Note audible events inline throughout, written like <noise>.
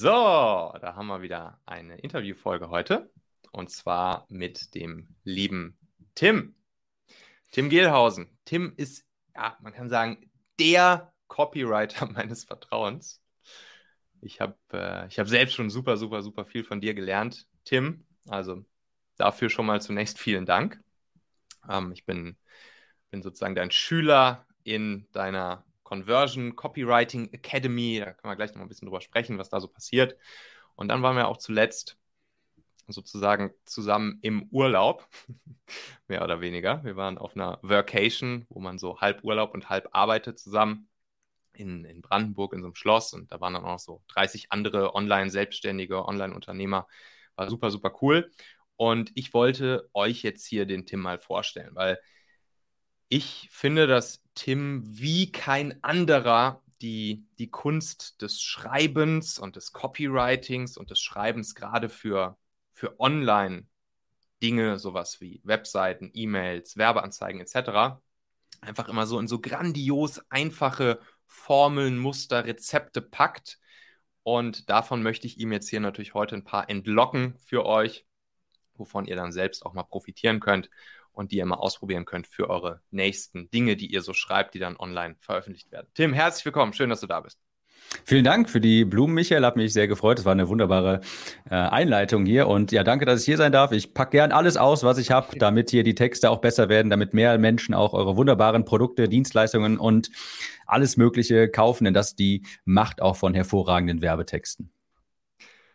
So, da haben wir wieder eine Interviewfolge heute. Und zwar mit dem lieben Tim. Tim Gehlhausen. Tim ist, ja, man kann sagen, der Copywriter <laughs> meines Vertrauens. Ich habe äh, hab selbst schon super, super, super viel von dir gelernt, Tim. Also dafür schon mal zunächst vielen Dank. Ähm, ich bin, bin sozusagen dein Schüler in deiner Conversion Copywriting Academy. Da können wir gleich noch ein bisschen drüber sprechen, was da so passiert. Und dann waren wir auch zuletzt sozusagen zusammen im Urlaub, <laughs> mehr oder weniger. Wir waren auf einer Workation, wo man so halb Urlaub und halb arbeitet zusammen in, in Brandenburg in so einem Schloss und da waren dann auch so 30 andere Online-Selbstständige, Online-Unternehmer. War super, super cool. Und ich wollte euch jetzt hier den Tim mal vorstellen, weil ich finde, dass Tim wie kein anderer die, die Kunst des Schreibens und des Copywritings und des Schreibens gerade für, für Online-Dinge, sowas wie Webseiten, E-Mails, Werbeanzeigen etc., einfach immer so in so grandios einfache Formeln, Muster, Rezepte packt. Und davon möchte ich ihm jetzt hier natürlich heute ein paar entlocken für euch, wovon ihr dann selbst auch mal profitieren könnt und die ihr mal ausprobieren könnt für eure nächsten Dinge, die ihr so schreibt, die dann online veröffentlicht werden. Tim, herzlich willkommen. Schön, dass du da bist. Vielen Dank für die Blumen, Michael. Hat mich sehr gefreut. Es war eine wunderbare äh, Einleitung hier. Und ja, danke, dass ich hier sein darf. Ich packe gern alles aus, was ich habe, damit hier die Texte auch besser werden, damit mehr Menschen auch eure wunderbaren Produkte, Dienstleistungen und alles Mögliche kaufen, denn das ist die Macht auch von hervorragenden Werbetexten.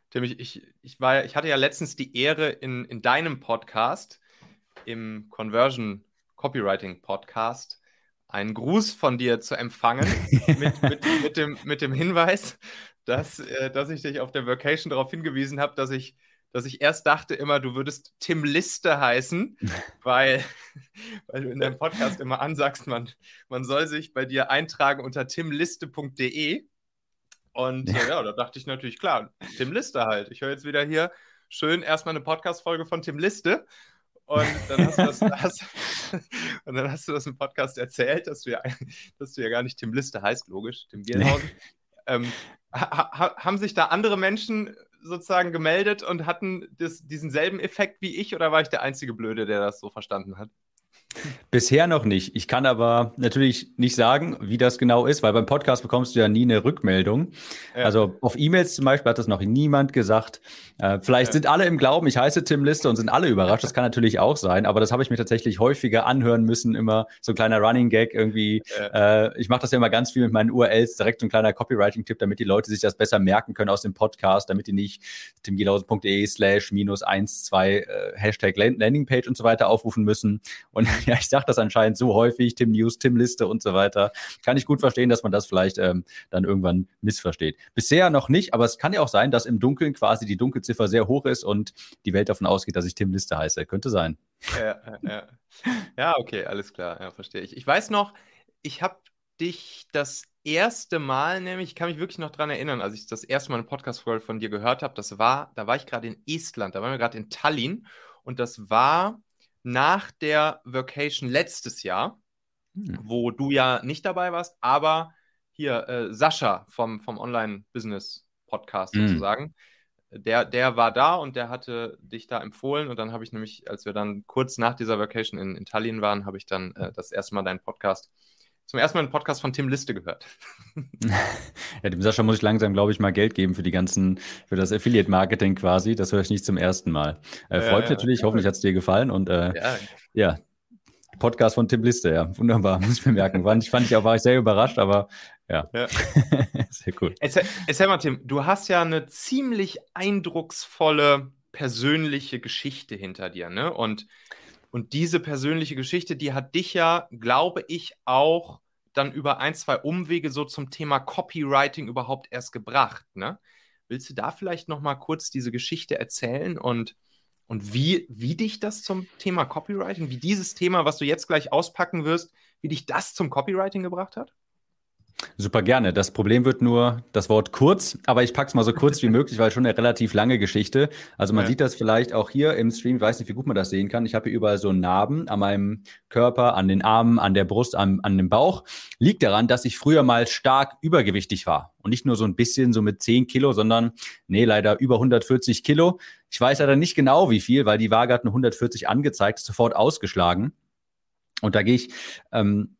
Tim, ich, ich, ich, war, ich hatte ja letztens die Ehre, in, in deinem Podcast im Conversion Copywriting Podcast einen Gruß von dir zu empfangen <laughs> mit, mit, mit, dem, mit dem Hinweis, dass, äh, dass ich dich auf der Vacation darauf hingewiesen habe, dass ich, dass ich erst dachte immer, du würdest Tim Liste heißen, <laughs> weil, weil du in deinem Podcast immer ansagst, man, man soll sich bei dir eintragen unter timliste.de. Und ja. Äh, ja, da dachte ich natürlich, klar, Tim Liste halt. Ich höre jetzt wieder hier schön erstmal eine Podcast-Folge von Tim Liste und dann hast du das, <laughs> hast, und dann hast du das im Podcast erzählt, dass du ja, dass du ja gar nicht Tim Liste heißt, logisch, Tim Bierhausen. Ähm, ha, haben sich da andere Menschen sozusagen gemeldet und hatten das, diesen selben Effekt wie ich oder war ich der einzige Blöde, der das so verstanden hat? Bisher noch nicht. Ich kann aber natürlich nicht sagen, wie das genau ist, weil beim Podcast bekommst du ja nie eine Rückmeldung. Ja. Also auf E-Mails zum Beispiel hat das noch niemand gesagt. Äh, vielleicht ja. sind alle im Glauben, ich heiße Tim Liste und sind alle überrascht. Das kann natürlich auch sein, aber das habe ich mir tatsächlich häufiger anhören müssen. Immer so ein kleiner Running Gag irgendwie. Ja. Äh, ich mache das ja immer ganz viel mit meinen URLs, direkt so ein kleiner Copywriting-Tipp, damit die Leute sich das besser merken können aus dem Podcast, damit die nicht timgelausen.de slash minus 1, 2 äh, Hashtag Landingpage und so weiter aufrufen müssen. Und <laughs> ja, ich sage das anscheinend so häufig, Tim News, Tim Liste und so weiter. Kann ich gut verstehen, dass man das vielleicht ähm, dann irgendwann missversteht. Bisher noch nicht, aber es kann ja auch sein, dass im Dunkeln quasi die Dunkelziffer sehr hoch ist und die Welt davon ausgeht, dass ich Tim Liste heiße. Könnte sein. Ja, ja. ja okay, alles klar, ja, verstehe ich. Ich weiß noch, ich habe dich das erste Mal, nämlich, ich kann mich wirklich noch daran erinnern, als ich das erste Mal eine Podcast-Folge von dir gehört habe, das war, da war ich gerade in Estland, da waren wir gerade in Tallinn und das war nach der Vacation letztes Jahr, hm. wo du ja nicht dabei warst, aber hier äh, Sascha vom, vom Online-Business-Podcast hm. sozusagen, der, der war da und der hatte dich da empfohlen und dann habe ich nämlich, als wir dann kurz nach dieser Vacation in, in Tallinn waren, habe ich dann äh, das erste Mal deinen Podcast zum ersten Mal einen Podcast von Tim Liste gehört. <laughs> ja, dem Sascha muss ich langsam, glaube ich, mal Geld geben für die ganzen, für das Affiliate-Marketing quasi. Das höre ich nicht zum ersten Mal. Äh, freut mich natürlich, ja, hoffentlich hat es dir gefallen und äh, ja. ja. Podcast von Tim Liste, ja, wunderbar, <laughs> muss ich mir merken. Fand ich, fand ich auch, war ich sehr überrascht, aber ja, ja. <laughs> sehr cool. Erzähl, erzähl mal, Tim, du hast ja eine ziemlich eindrucksvolle persönliche Geschichte hinter dir, ne? Und und diese persönliche Geschichte, die hat dich ja, glaube ich, auch dann über ein, zwei Umwege so zum Thema Copywriting überhaupt erst gebracht. Ne? Willst du da vielleicht noch mal kurz diese Geschichte erzählen und, und wie, wie dich das zum Thema Copywriting, wie dieses Thema, was du jetzt gleich auspacken wirst, wie dich das zum Copywriting gebracht hat? Super gerne. Das Problem wird nur das Wort kurz, aber ich packe es mal so kurz wie <laughs> möglich, weil schon eine relativ lange Geschichte. Also man ja. sieht das vielleicht auch hier im Stream, ich weiß nicht, wie gut man das sehen kann. Ich habe hier überall so Narben an meinem Körper, an den Armen, an der Brust, an, an dem Bauch. Liegt daran, dass ich früher mal stark übergewichtig war. Und nicht nur so ein bisschen, so mit 10 Kilo, sondern, nee, leider über 140 Kilo. Ich weiß leider nicht genau, wie viel, weil die Waage hat eine 140 angezeigt, sofort ausgeschlagen. Und da gehe ich ähm,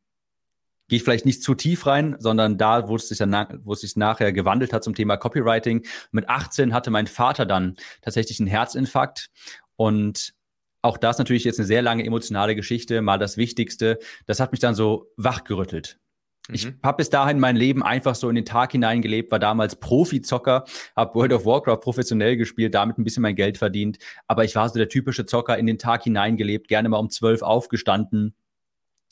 gehe ich vielleicht nicht zu tief rein, sondern da, wo es sich, dann, wo es sich nachher gewandelt hat zum Thema Copywriting. Mit 18 hatte mein Vater dann tatsächlich einen Herzinfarkt und auch das natürlich jetzt eine sehr lange emotionale Geschichte, mal das Wichtigste. Das hat mich dann so wachgerüttelt. Ich mhm. habe bis dahin mein Leben einfach so in den Tag hineingelebt, war damals Profi-Zocker, habe World of Warcraft professionell gespielt, damit ein bisschen mein Geld verdient. Aber ich war so der typische Zocker in den Tag hineingelebt, gerne mal um zwölf aufgestanden,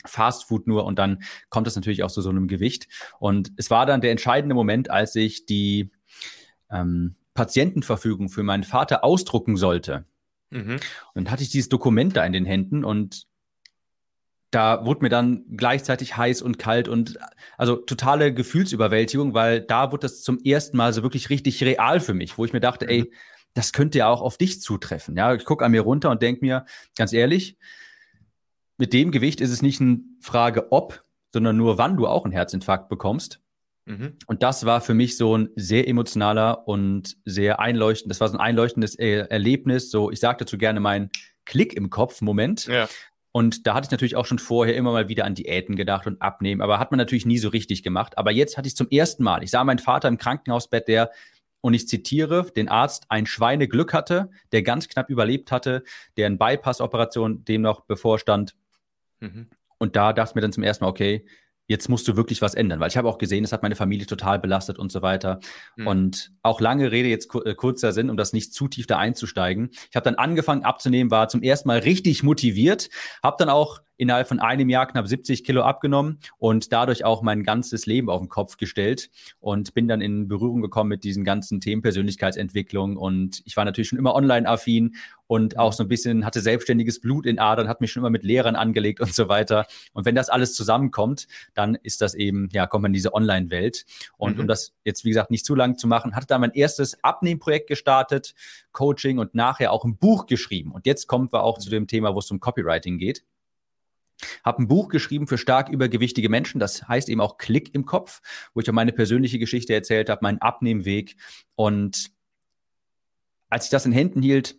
Fast Food nur und dann kommt es natürlich auch zu so einem Gewicht. Und es war dann der entscheidende Moment, als ich die ähm, Patientenverfügung für meinen Vater ausdrucken sollte. Mhm. Und dann hatte ich dieses Dokument da in den Händen und da wurde mir dann gleichzeitig heiß und kalt und also totale Gefühlsüberwältigung, weil da wurde das zum ersten Mal so wirklich richtig real für mich, wo ich mir dachte, mhm. ey, das könnte ja auch auf dich zutreffen. Ja, ich gucke an mir runter und denke mir, ganz ehrlich, mit dem Gewicht ist es nicht eine Frage, ob, sondern nur, wann du auch einen Herzinfarkt bekommst. Mhm. Und das war für mich so ein sehr emotionaler und sehr einleuchtendes, das war so ein einleuchtendes er Erlebnis. So, ich sage dazu gerne meinen Klick im Kopf Moment. Ja. Und da hatte ich natürlich auch schon vorher immer mal wieder an Diäten gedacht und abnehmen, aber hat man natürlich nie so richtig gemacht. Aber jetzt hatte ich zum ersten Mal, ich sah meinen Vater im Krankenhausbett, der und ich zitiere den Arzt, ein Schweineglück hatte, der ganz knapp überlebt hatte, der eine Bypass-Operation dem noch bevorstand Mhm. Und da dachte ich mir dann zum ersten Mal, okay, jetzt musst du wirklich was ändern, weil ich habe auch gesehen, es hat meine Familie total belastet und so weiter. Mhm. Und auch lange Rede, jetzt äh, kurzer Sinn, um das nicht zu tief da einzusteigen. Ich habe dann angefangen abzunehmen, war zum ersten Mal richtig motiviert, habe dann auch innerhalb von einem Jahr knapp 70 Kilo abgenommen und dadurch auch mein ganzes Leben auf den Kopf gestellt und bin dann in Berührung gekommen mit diesen ganzen Themen Persönlichkeitsentwicklung und ich war natürlich schon immer online-affin und auch so ein bisschen hatte selbstständiges Blut in Adern, hat mich schon immer mit Lehrern angelegt und so weiter. Und wenn das alles zusammenkommt, dann ist das eben, ja, kommt man in diese Online-Welt. Und mhm. um das jetzt, wie gesagt, nicht zu lang zu machen, hatte da mein erstes Abnehmprojekt gestartet, Coaching und nachher auch ein Buch geschrieben. Und jetzt kommen wir auch zu dem Thema, wo es um Copywriting geht. Habe ein Buch geschrieben für stark übergewichtige Menschen, das heißt eben auch Klick im Kopf, wo ich auch meine persönliche Geschichte erzählt habe, meinen Abnehmweg. Und als ich das in Händen hielt,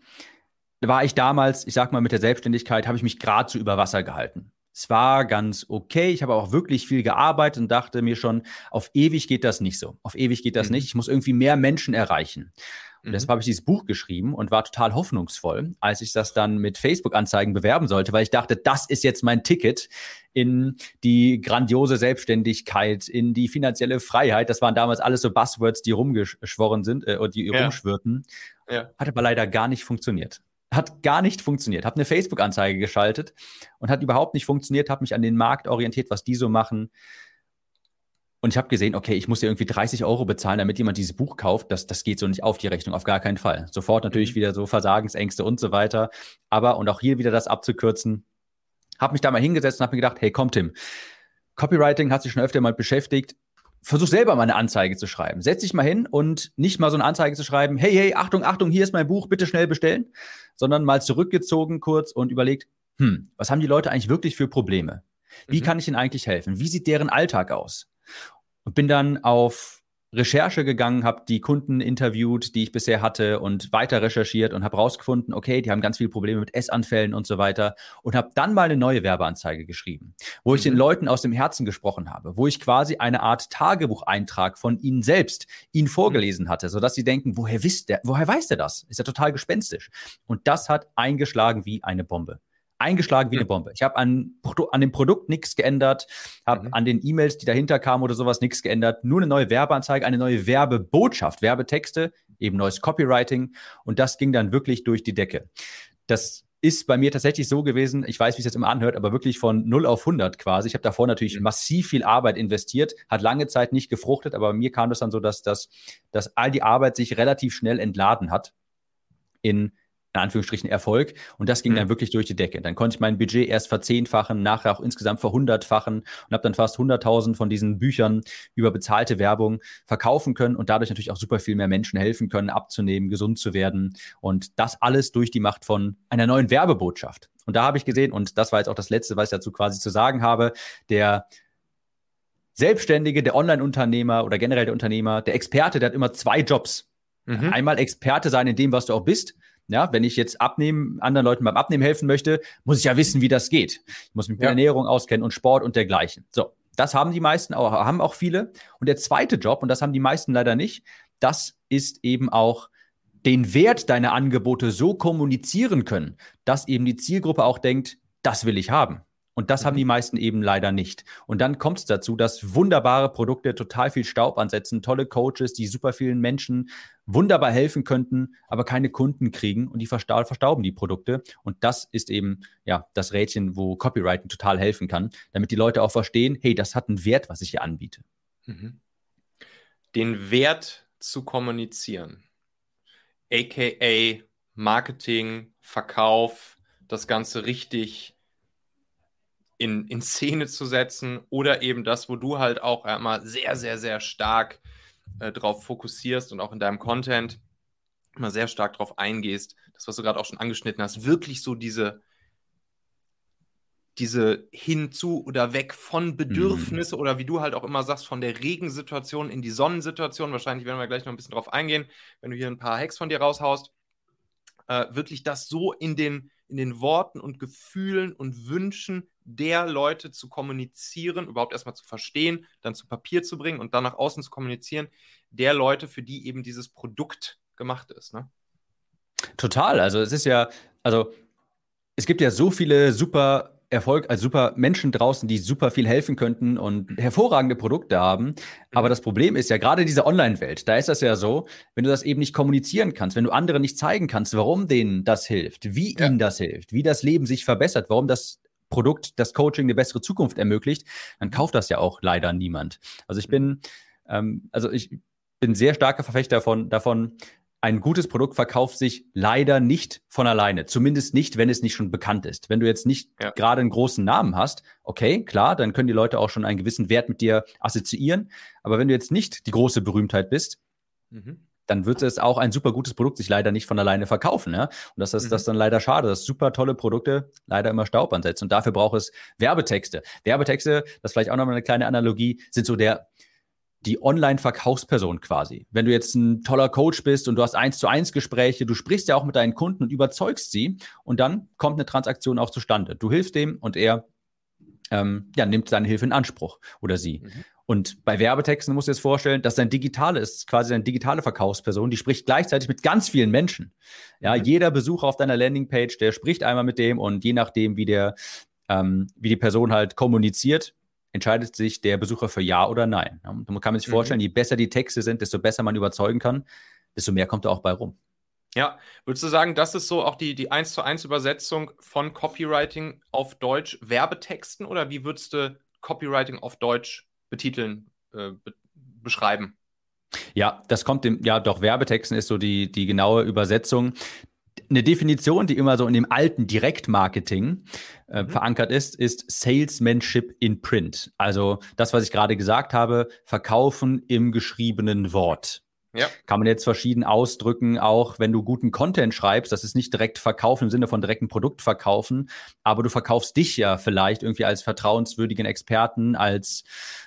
war ich damals, ich sag mal, mit der Selbstständigkeit, habe ich mich gerade so über Wasser gehalten. Es war ganz okay. Ich habe auch wirklich viel gearbeitet und dachte mir schon, auf ewig geht das nicht so. Auf ewig geht das mhm. nicht. Ich muss irgendwie mehr Menschen erreichen. Und mhm. deshalb habe ich dieses Buch geschrieben und war total hoffnungsvoll, als ich das dann mit Facebook-Anzeigen bewerben sollte, weil ich dachte, das ist jetzt mein Ticket in die grandiose Selbstständigkeit, in die finanzielle Freiheit. Das waren damals alles so Buzzwords, die rumgeschworen sind äh, die ja. rumschwirrten. Ja. Hat aber leider gar nicht funktioniert. Hat gar nicht funktioniert. Habe eine Facebook-Anzeige geschaltet und hat überhaupt nicht funktioniert. Habe mich an den Markt orientiert, was die so machen. Und ich habe gesehen, okay, ich muss ja irgendwie 30 Euro bezahlen, damit jemand dieses Buch kauft. Das, das geht so nicht auf die Rechnung, auf gar keinen Fall. Sofort natürlich mhm. wieder so Versagensängste und so weiter. Aber, und auch hier wieder das abzukürzen, habe mich da mal hingesetzt und habe mir gedacht, hey, komm, Tim, Copywriting hat sich schon öfter mal beschäftigt. Versuch selber mal eine Anzeige zu schreiben. Setz dich mal hin und nicht mal so eine Anzeige zu schreiben, hey, hey, Achtung, Achtung, hier ist mein Buch, bitte schnell bestellen, sondern mal zurückgezogen kurz und überlegt, hm, was haben die Leute eigentlich wirklich für Probleme? Wie mhm. kann ich ihnen eigentlich helfen? Wie sieht deren Alltag aus? Und bin dann auf Recherche gegangen, habe die Kunden interviewt, die ich bisher hatte und weiter recherchiert und habe rausgefunden, okay, die haben ganz viele Probleme mit Essanfällen und so weiter und habe dann mal eine neue Werbeanzeige geschrieben, wo ich mhm. den Leuten aus dem Herzen gesprochen habe, wo ich quasi eine Art Tagebucheintrag von ihnen selbst ihnen vorgelesen hatte, sodass sie denken, woher wisst der, woher weiß der das? Ist ja total gespenstisch. Und das hat eingeschlagen wie eine Bombe eingeschlagen wie eine Bombe. Ich habe an, an dem Produkt nichts geändert, habe mhm. an den E-Mails, die dahinter kamen oder sowas, nichts geändert. Nur eine neue Werbeanzeige, eine neue Werbebotschaft, Werbetexte, eben neues Copywriting. Und das ging dann wirklich durch die Decke. Das ist bei mir tatsächlich so gewesen, ich weiß, wie es jetzt immer anhört, aber wirklich von 0 auf 100 quasi. Ich habe davor natürlich massiv viel Arbeit investiert, hat lange Zeit nicht gefruchtet, aber bei mir kam das dann so, dass, dass, dass all die Arbeit sich relativ schnell entladen hat in in Anführungsstrichen Erfolg. Und das ging mhm. dann wirklich durch die Decke. Dann konnte ich mein Budget erst verzehnfachen, nachher auch insgesamt verhundertfachen und habe dann fast 100.000 von diesen Büchern über bezahlte Werbung verkaufen können und dadurch natürlich auch super viel mehr Menschen helfen können, abzunehmen, gesund zu werden. Und das alles durch die Macht von einer neuen Werbebotschaft. Und da habe ich gesehen, und das war jetzt auch das Letzte, was ich dazu quasi zu sagen habe, der Selbstständige, der Online-Unternehmer oder generell der Unternehmer, der Experte, der hat immer zwei Jobs. Mhm. Einmal Experte sein in dem, was du auch bist. Ja, wenn ich jetzt abnehmen, anderen Leuten beim Abnehmen helfen möchte, muss ich ja wissen, wie das geht. Ich muss mich mit ja. Ernährung auskennen und Sport und dergleichen. So, das haben die meisten auch, haben auch viele. Und der zweite Job, und das haben die meisten leider nicht, das ist eben auch den Wert deiner Angebote so kommunizieren können, dass eben die Zielgruppe auch denkt, das will ich haben. Und das mhm. haben die meisten eben leider nicht. Und dann kommt es dazu, dass wunderbare Produkte total viel Staub ansetzen, tolle Coaches, die super vielen Menschen wunderbar helfen könnten, aber keine Kunden kriegen und die versta verstauben die Produkte. Und das ist eben ja das Rädchen, wo Copywriting total helfen kann, damit die Leute auch verstehen, hey, das hat einen Wert, was ich hier anbiete. Mhm. Den Wert zu kommunizieren, aka Marketing, Verkauf, das Ganze richtig in, in Szene zu setzen oder eben das, wo du halt auch immer sehr, sehr, sehr stark äh, drauf fokussierst und auch in deinem Content immer sehr stark drauf eingehst, das, was du gerade auch schon angeschnitten hast, wirklich so diese, diese hinzu oder weg von Bedürfnisse mhm. oder wie du halt auch immer sagst, von der Regensituation in die Sonnensituation. Wahrscheinlich werden wir gleich noch ein bisschen drauf eingehen, wenn du hier ein paar Hacks von dir raushaust. Äh, wirklich das so in den, in den Worten und Gefühlen und Wünschen der Leute zu kommunizieren, überhaupt erstmal zu verstehen, dann zu Papier zu bringen und dann nach außen zu kommunizieren, der Leute, für die eben dieses Produkt gemacht ist. Ne? Total. Also es ist ja, also es gibt ja so viele super Erfolg, also super Menschen draußen, die super viel helfen könnten und hervorragende Produkte haben. Aber mhm. das Problem ist ja gerade diese Online-Welt, da ist das ja so, wenn du das eben nicht kommunizieren kannst, wenn du anderen nicht zeigen kannst, warum denen das hilft, wie ja. ihnen das hilft, wie das Leben sich verbessert, warum das Produkt, das Coaching eine bessere Zukunft ermöglicht, dann kauft das ja auch leider niemand. Also ich bin, ähm, also ich bin sehr starker Verfechter davon, davon, ein gutes Produkt verkauft sich leider nicht von alleine. Zumindest nicht, wenn es nicht schon bekannt ist. Wenn du jetzt nicht ja. gerade einen großen Namen hast, okay, klar, dann können die Leute auch schon einen gewissen Wert mit dir assoziieren. Aber wenn du jetzt nicht die große Berühmtheit bist, mhm dann wird es auch ein super gutes Produkt sich leider nicht von alleine verkaufen. Ja? Und das ist mhm. das dann leider schade, dass super tolle Produkte leider immer Staub ansetzen. Und dafür braucht es Werbetexte. Werbetexte, das ist vielleicht auch nochmal eine kleine Analogie, sind so der die Online-Verkaufsperson quasi. Wenn du jetzt ein toller Coach bist und du hast eins zu eins Gespräche, du sprichst ja auch mit deinen Kunden und überzeugst sie und dann kommt eine Transaktion auch zustande. Du hilfst dem und er ähm, ja, nimmt seine Hilfe in Anspruch oder sie. Mhm. Und bei Werbetexten musst du dir jetzt vorstellen, dass dein digitale ist, quasi eine digitale Verkaufsperson, die spricht gleichzeitig mit ganz vielen Menschen. Ja, mhm. jeder Besucher auf deiner Landingpage, der spricht einmal mit dem und je nachdem, wie der, ähm, wie die Person halt kommuniziert, entscheidet sich der Besucher für Ja oder Nein. Ja, man kann sich mhm. vorstellen, je besser die Texte sind, desto besser man überzeugen kann, desto mehr kommt da auch bei rum. Ja, würdest du sagen, das ist so auch die, die 1 zu 1 Übersetzung von Copywriting auf Deutsch Werbetexten oder wie würdest du Copywriting auf Deutsch betiteln, äh, be beschreiben. Ja, das kommt dem, ja doch, Werbetexten ist so die, die genaue Übersetzung. Eine Definition, die immer so in dem alten Direktmarketing äh, mhm. verankert ist, ist Salesmanship in Print. Also das, was ich gerade gesagt habe, verkaufen im geschriebenen Wort. Ja. Kann man jetzt verschieden ausdrücken, auch wenn du guten Content schreibst, das ist nicht direkt verkaufen im Sinne von direkten Produkt verkaufen, aber du verkaufst dich ja vielleicht irgendwie als vertrauenswürdigen Experten, als,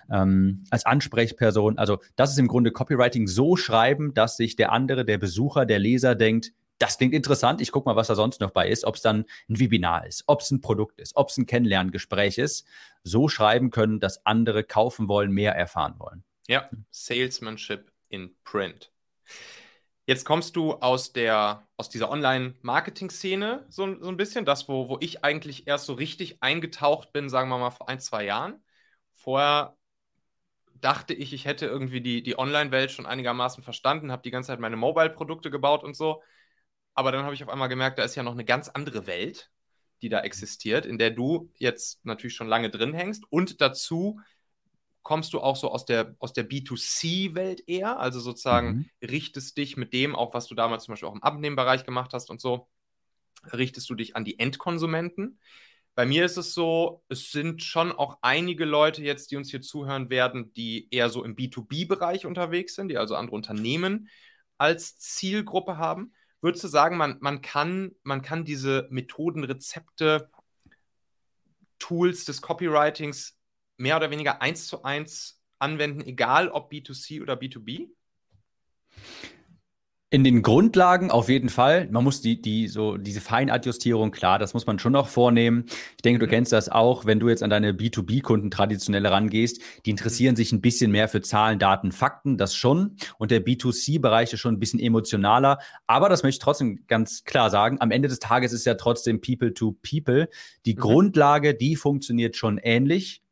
ähm, als Ansprechperson. Also das ist im Grunde Copywriting so schreiben, dass sich der andere, der Besucher, der Leser denkt, das klingt interessant, ich gucke mal, was da sonst noch bei ist, ob es dann ein Webinar ist, ob es ein Produkt ist, ob es ein Kennenlerngespräch ist. So schreiben können, dass andere kaufen wollen, mehr erfahren wollen. Ja, Salesmanship in Print. Jetzt kommst du aus der, aus dieser Online-Marketing-Szene so, so ein bisschen, das, wo, wo ich eigentlich erst so richtig eingetaucht bin, sagen wir mal vor ein, zwei Jahren. Vorher dachte ich, ich hätte irgendwie die, die Online-Welt schon einigermaßen verstanden, habe die ganze Zeit meine Mobile-Produkte gebaut und so. Aber dann habe ich auf einmal gemerkt, da ist ja noch eine ganz andere Welt, die da existiert, in der du jetzt natürlich schon lange drin hängst und dazu kommst du auch so aus der, aus der B2C-Welt eher, also sozusagen mhm. richtest dich mit dem, auch was du damals zum Beispiel auch im Abnehmbereich gemacht hast und so, richtest du dich an die Endkonsumenten. Bei mir ist es so, es sind schon auch einige Leute jetzt, die uns hier zuhören werden, die eher so im B2B-Bereich unterwegs sind, die also andere Unternehmen als Zielgruppe haben. Würdest du sagen, man, man, kann, man kann diese Methoden, Rezepte, Tools des Copywritings mehr oder weniger eins zu eins anwenden, egal ob B2C oder B2B? In den Grundlagen auf jeden Fall. Man muss die, die, so, diese Feinadjustierung, klar, das muss man schon noch vornehmen. Ich denke, du mhm. kennst das auch, wenn du jetzt an deine B2B-Kunden traditionell rangehst. Die interessieren mhm. sich ein bisschen mehr für Zahlen, Daten, Fakten, das schon. Und der B2C-Bereich ist schon ein bisschen emotionaler. Aber das möchte ich trotzdem ganz klar sagen. Am Ende des Tages ist ja trotzdem People to People. Die mhm. Grundlage, die funktioniert schon ähnlich.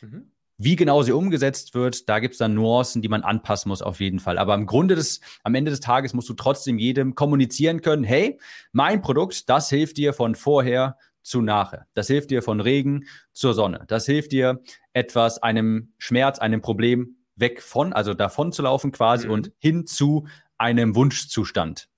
Mhm. Wie genau sie umgesetzt wird, da gibt es dann Nuancen, die man anpassen muss auf jeden Fall. Aber im Grunde des, am Ende des Tages musst du trotzdem jedem kommunizieren können, hey, mein Produkt, das hilft dir von vorher zu nachher. Das hilft dir von Regen zur Sonne. Das hilft dir etwas, einem Schmerz, einem Problem weg von, also davon zu laufen quasi mhm. und hin zu einem Wunschzustand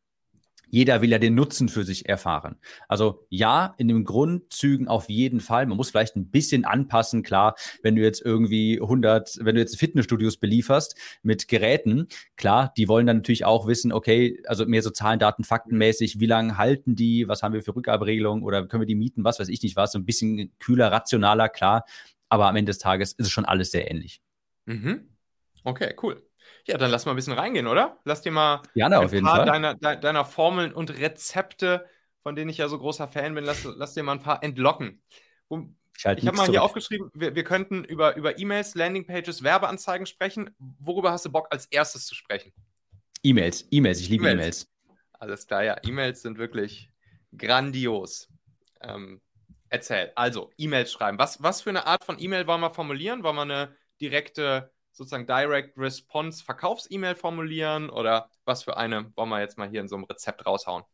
jeder will ja den Nutzen für sich erfahren. Also ja, in den Grundzügen auf jeden Fall. Man muss vielleicht ein bisschen anpassen. Klar, wenn du jetzt irgendwie 100, wenn du jetzt Fitnessstudios belieferst mit Geräten, klar, die wollen dann natürlich auch wissen, okay, also mehr so Zahlen, Daten, Faktenmäßig, wie lange halten die, was haben wir für Rückgaberegelungen oder können wir die mieten, was weiß ich nicht was, so ein bisschen kühler, rationaler, klar. Aber am Ende des Tages ist es schon alles sehr ähnlich. Mhm. Okay, cool. Ja, dann lass mal ein bisschen reingehen, oder? Lass dir mal Gerne, ein paar deiner, de, deiner, Formeln und Rezepte, von denen ich ja so großer Fan bin, lass, lass dir mal ein paar entlocken. ich, ich habe mal zurück. hier aufgeschrieben, wir, wir könnten über, über E-Mails, Landingpages, Werbeanzeigen sprechen. Worüber hast du Bock als erstes zu sprechen? E-Mails, E-Mails, ich liebe E-Mails. E Alles klar, ja. E-Mails sind wirklich grandios. Ähm, erzähl. Also, E-Mails schreiben. Was, was für eine Art von E-Mail wollen wir formulieren? Wollen wir eine direkte sozusagen Direct Response Verkaufs-E-Mail formulieren oder was für eine wollen wir jetzt mal hier in so einem Rezept raushauen?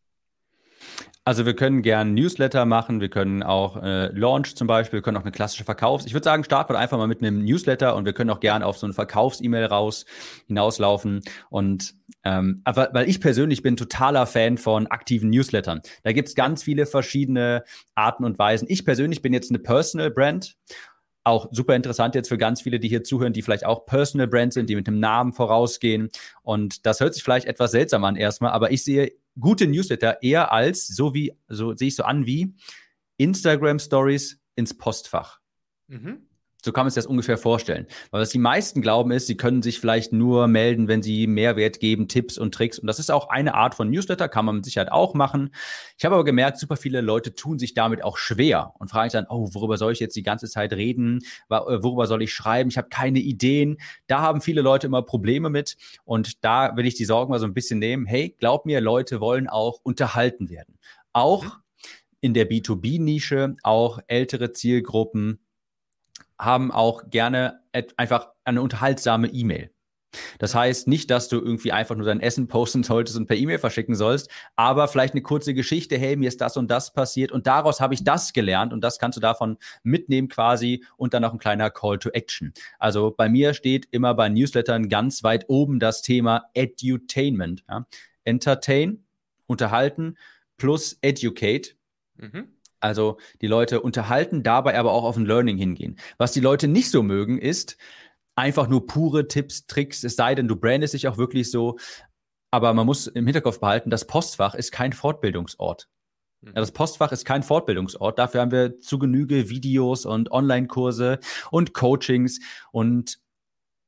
Also wir können gern Newsletter machen, wir können auch äh, Launch zum Beispiel, wir können auch eine klassische Verkaufs. Ich würde sagen, starten wir einfach mal mit einem Newsletter und wir können auch gern auf so eine Verkaufs-E-Mail raus hinauslaufen. Und ähm, aber weil ich persönlich bin totaler Fan von aktiven Newslettern. Da gibt es ganz viele verschiedene Arten und Weisen. Ich persönlich bin jetzt eine Personal Brand auch super interessant jetzt für ganz viele, die hier zuhören, die vielleicht auch Personal Brands sind, die mit dem Namen vorausgehen. Und das hört sich vielleicht etwas seltsam an erstmal, aber ich sehe gute Newsletter eher als, so wie, so sehe ich so an wie Instagram Stories ins Postfach. Mhm. So kann man sich das ungefähr vorstellen. Weil was die meisten glauben ist, sie können sich vielleicht nur melden, wenn sie Mehrwert geben, Tipps und Tricks. Und das ist auch eine Art von Newsletter, kann man mit Sicherheit auch machen. Ich habe aber gemerkt, super viele Leute tun sich damit auch schwer und fragen sich dann, oh, worüber soll ich jetzt die ganze Zeit reden? Äh, worüber soll ich schreiben? Ich habe keine Ideen. Da haben viele Leute immer Probleme mit. Und da will ich die Sorgen mal so ein bisschen nehmen. Hey, glaub mir, Leute wollen auch unterhalten werden. Auch in der B2B-Nische, auch ältere Zielgruppen, haben auch gerne einfach eine unterhaltsame E-Mail. Das heißt nicht, dass du irgendwie einfach nur dein Essen <laughs> posten solltest und per E-Mail verschicken sollst, aber vielleicht eine kurze Geschichte, hey, mir ist das und das passiert und daraus habe ich das gelernt und das kannst du davon mitnehmen quasi und dann noch ein kleiner Call to Action. Also bei mir steht immer bei Newslettern ganz weit oben das Thema Edutainment. Ja? Entertain, unterhalten plus educate. Mhm. Also die Leute unterhalten, dabei aber auch auf ein Learning hingehen. Was die Leute nicht so mögen, ist einfach nur pure Tipps, Tricks, es sei denn, du brandest dich auch wirklich so. Aber man muss im Hinterkopf behalten, das Postfach ist kein Fortbildungsort. Ja, das Postfach ist kein Fortbildungsort. Dafür haben wir zu Genüge Videos und Online-Kurse und Coachings und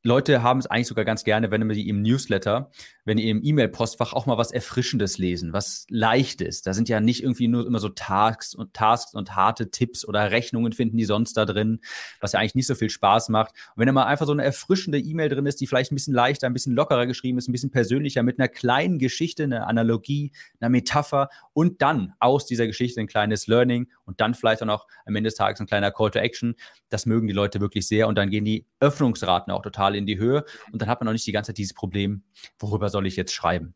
Leute haben es eigentlich sogar ganz gerne, wenn die im Newsletter, wenn die im E-Mail-Postfach auch mal was Erfrischendes lesen, was Leichtes. Da sind ja nicht irgendwie nur immer so Tasks und Tasks und harte Tipps oder Rechnungen finden die sonst da drin, was ja eigentlich nicht so viel Spaß macht. Und wenn da mal einfach so eine erfrischende E-Mail drin ist, die vielleicht ein bisschen leichter, ein bisschen lockerer geschrieben ist, ein bisschen persönlicher, mit einer kleinen Geschichte, einer Analogie, einer Metapher und dann aus dieser Geschichte ein kleines Learning und dann vielleicht auch noch am Ende des Tages ein kleiner Call to Action, das mögen die Leute wirklich sehr und dann gehen die Öffnungsraten auch total in die Höhe und dann hat man auch nicht die ganze Zeit dieses Problem, worüber soll ich jetzt schreiben?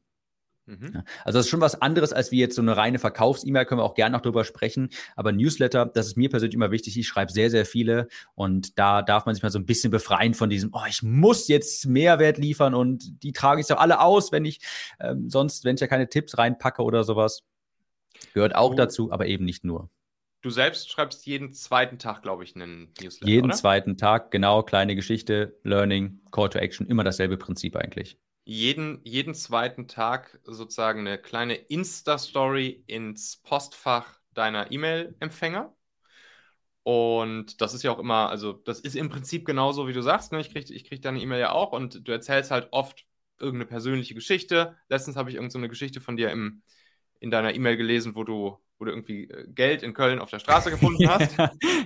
Mhm. Also das ist schon was anderes als wie jetzt so eine reine Verkaufs-E-Mail, können wir auch gerne noch drüber sprechen. Aber Newsletter, das ist mir persönlich immer wichtig. Ich schreibe sehr, sehr viele und da darf man sich mal so ein bisschen befreien von diesem, oh, ich muss jetzt Mehrwert liefern und die trage ich doch alle aus, wenn ich ähm, sonst, wenn ich ja keine Tipps reinpacke oder sowas. Gehört auch du, dazu, aber eben nicht nur. Du selbst schreibst jeden zweiten Tag, glaube ich, einen Newsletter. Jeden oder? zweiten Tag, genau, kleine Geschichte, Learning, Call to Action, immer dasselbe Prinzip eigentlich. Jeden, jeden zweiten Tag sozusagen eine kleine Insta-Story ins Postfach deiner E-Mail-Empfänger. Und das ist ja auch immer, also das ist im Prinzip genauso, wie du sagst. Ne? Ich kriege ich krieg deine E-Mail ja auch und du erzählst halt oft irgendeine persönliche Geschichte. Letztens habe ich irgendeine so Geschichte von dir im, in deiner E-Mail gelesen, wo du, wo du irgendwie äh, Geld in Köln auf der Straße gefunden <laughs> hast.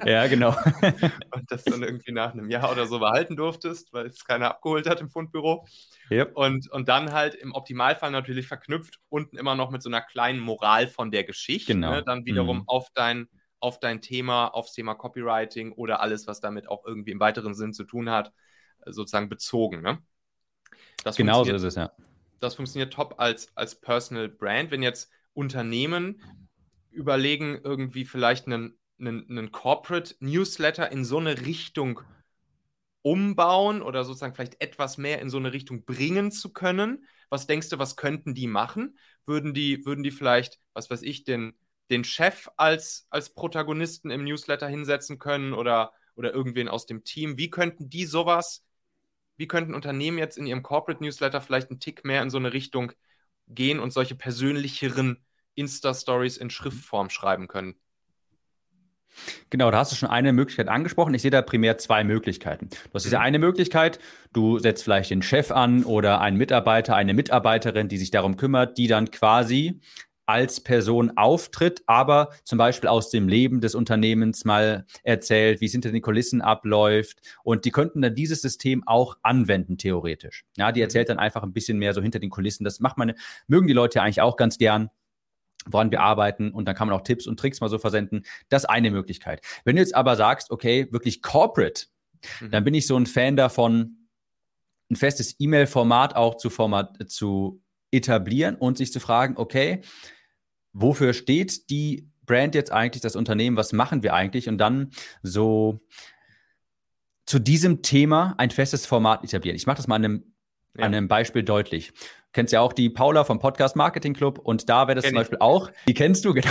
ja, genau. <laughs> und das dann irgendwie nach einem Jahr oder so behalten durftest, weil es keiner abgeholt hat im Fundbüro. Yep. Und, und dann halt im Optimalfall natürlich verknüpft unten immer noch mit so einer kleinen Moral von der Geschichte. Genau. Ne? Dann wiederum mhm. auf dein auf dein Thema, aufs Thema Copywriting oder alles, was damit auch irgendwie im weiteren Sinn zu tun hat, sozusagen bezogen. Ne? Das genau so ist es, ja. Das funktioniert top als, als Personal Brand. Wenn jetzt Unternehmen überlegen, irgendwie vielleicht einen, einen, einen Corporate Newsletter in so eine Richtung umbauen oder sozusagen vielleicht etwas mehr in so eine Richtung bringen zu können. Was denkst du, was könnten die machen? Würden die, würden die vielleicht, was weiß ich, den, den Chef als, als Protagonisten im Newsletter hinsetzen können oder, oder irgendwen aus dem Team. Wie könnten die sowas, wie könnten Unternehmen jetzt in ihrem Corporate Newsletter vielleicht einen Tick mehr in so eine Richtung gehen und solche persönlicheren Insta-Stories in Schriftform schreiben können? Genau, da hast du schon eine Möglichkeit angesprochen. Ich sehe da primär zwei Möglichkeiten. Du hast diese mhm. eine Möglichkeit, du setzt vielleicht den Chef an oder einen Mitarbeiter, eine Mitarbeiterin, die sich darum kümmert, die dann quasi als Person auftritt, aber zum Beispiel aus dem Leben des Unternehmens mal erzählt, wie es hinter den Kulissen abläuft. Und die könnten dann dieses System auch anwenden, theoretisch. Ja, die mhm. erzählt dann einfach ein bisschen mehr so hinter den Kulissen. Das macht man, mögen die Leute ja eigentlich auch ganz gern woran wir arbeiten und dann kann man auch Tipps und Tricks mal so versenden. Das ist eine Möglichkeit. Wenn du jetzt aber sagst, okay, wirklich corporate, mhm. dann bin ich so ein Fan davon, ein festes E-Mail-Format auch zu, Format, zu etablieren und sich zu fragen, okay, wofür steht die Brand jetzt eigentlich, das Unternehmen, was machen wir eigentlich? Und dann so zu diesem Thema ein festes Format etablieren. Ich mache das mal an einem, ja. an einem Beispiel deutlich kennst ja auch die Paula vom Podcast Marketing Club und da wäre das Kenn zum Beispiel ich. auch, die kennst du, <laughs> genau.